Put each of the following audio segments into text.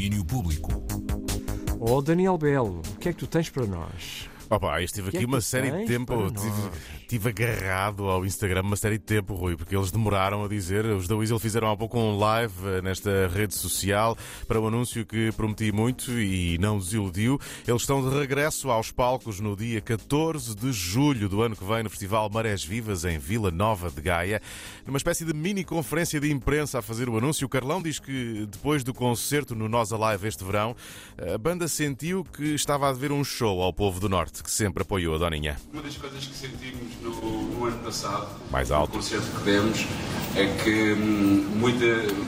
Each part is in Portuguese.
Domínio Público. Oh, Daniel Belo, o que é que tu tens para nós? Opa, eu estive aqui é uma série de tempo, para tive, nós? tive agarrado ao Instagram uma série de tempo, Rui, porque eles demoraram a dizer, os da Weasel fizeram há pouco um live eh, nesta rede social para um anúncio que prometi muito e não desiludiu. Eles estão de regresso aos palcos no dia 14 de julho do ano que vem no Festival Marés Vivas em Vila Nova de Gaia, numa espécie de mini conferência de imprensa a fazer o anúncio. O Carlão diz que depois do concerto no Nós Alive este verão, a banda sentiu que estava a dever um show ao povo do Norte, que sempre apoiou a Doninha. Uma das coisas que sentimos no, no ano passado, Mais alto. no concerto que demos, é que hum, muita,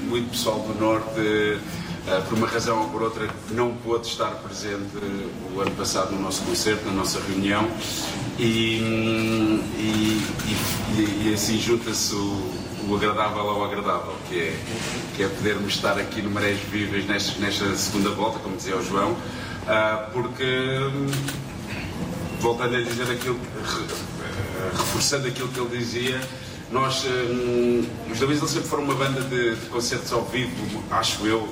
muito pessoal do Norte, ah, por uma razão ou por outra, não pôde estar presente o ano passado no nosso concerto, na nossa reunião, e, hum, e, e- e assim junta-se o, o agradável ao agradável, que é, que é podermos estar aqui no Marés Vivas nesta, nesta segunda volta, como dizia o João, ah, porque hum, voltando a dizer aquilo, eh, reforçando aquilo que ele dizia, nós, hum, os Weasel sempre foram uma banda de, de concertos ao vivo, acho eu,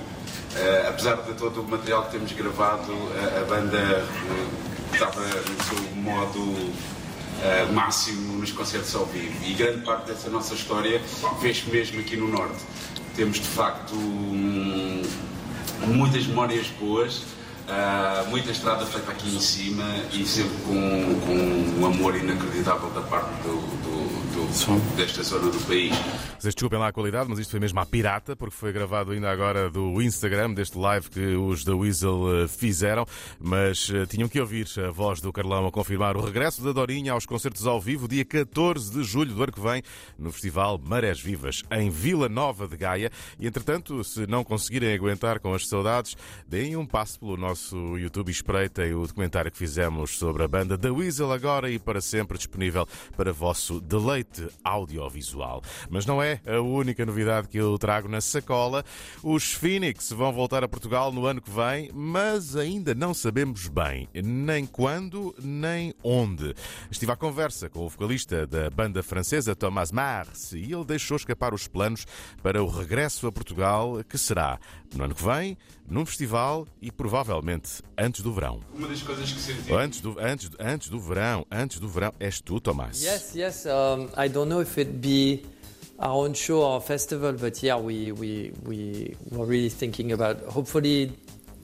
Eh, apesar de todo o material que temos gravado, a, a banda eh, estava no seu modo eh, máximo nos concertos ao vivo e grande parte dessa nossa história fez mesmo aqui no Norte. Temos de facto hum, muitas memórias boas, ah, muita estrada feita aqui em cima e sempre com, com um amor inacreditável da parte do, do- do- desta zona do país. Vocês desculpem lá a qualidade, mas isto foi mesmo à pirata, porque foi gravado ainda agora do Instagram, deste live que os da Weasel eh, fizeram. Mas eh, tinham que ouvir a voz do Carlão a confirmar o regresso da Dorinha aos concertos ao vivo, dia 14 de julho do ano que vem, no Festival Marés Vivas, em Vila Nova de Gaia. E entretanto, se não conseguirem aguentar com as saudades, deem um passo pelo nosso YouTube e espreitem o documentário que fizemos sobre a banda da Weasel, agora e para sempre disponível para vosso deleite audiovisual. Mas não é a única novidade que eu trago na sacola. Os Phoenix vão voltar a Portugal no ano que vem, mas ainda não sabemos bem nem quando nem onde. Estive à conversa com o vocalista da banda francesa Thomas Mars e ele deixou escapar os planos para o regresso a Portugal, que será no ano que vem, num festival e provavelmente antes do verão. Uma das coisas que sentimos Antes do, antes, antes do verão, antes do verão, és tu, Tomás. Yes, yes. Um, I don't know if it'd be our own show or festival, but yeah, we we we were really thinking about hopefully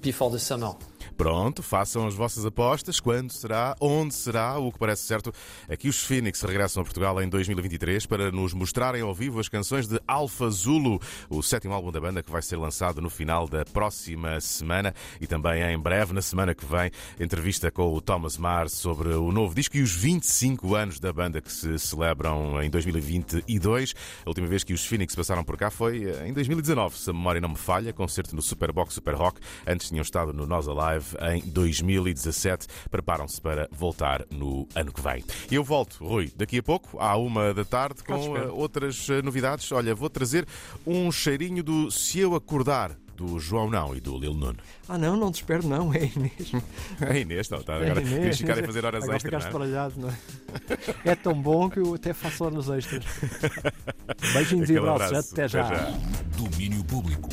before the summer. Pronto, façam as vossas apostas. Quando será? Onde será? O que parece certo é que os Phoenix regressam a Portugal em 2023 para nos mostrarem ao vivo as canções de Alpha Zulu, o sétimo álbum da banda que vai ser lançado no final da próxima semana e também em breve, na semana que vem, entrevista com o Thomas Mars sobre o novo disco e os 25 anos da banda que se celebram em 2022. A última vez que os Phoenix passaram por cá foi eh, em 2019, se a memória não me falha, concerto no Superbox Super Rock. Antes tinham estado no Nós Alive em 2017. Preparam-se para voltar no ano que vem. Eu volto, Rui, daqui a pouco, à uma da tarde, com eh, outras eh, novidades. Olha, vou trazer um cheirinho do Se Eu Acordar. Do João Não e do Lil Nuno. Ah, não, não te espero, não, é Inês. É Inês, não, está É agora. Inês. Queres ficar a fazer horas Agora extras, ficaste não é? não é? É tão bom que eu até faço horas extras. Beijinhos e Aquele abraços, abraço. até já. Até já. Domínio Público.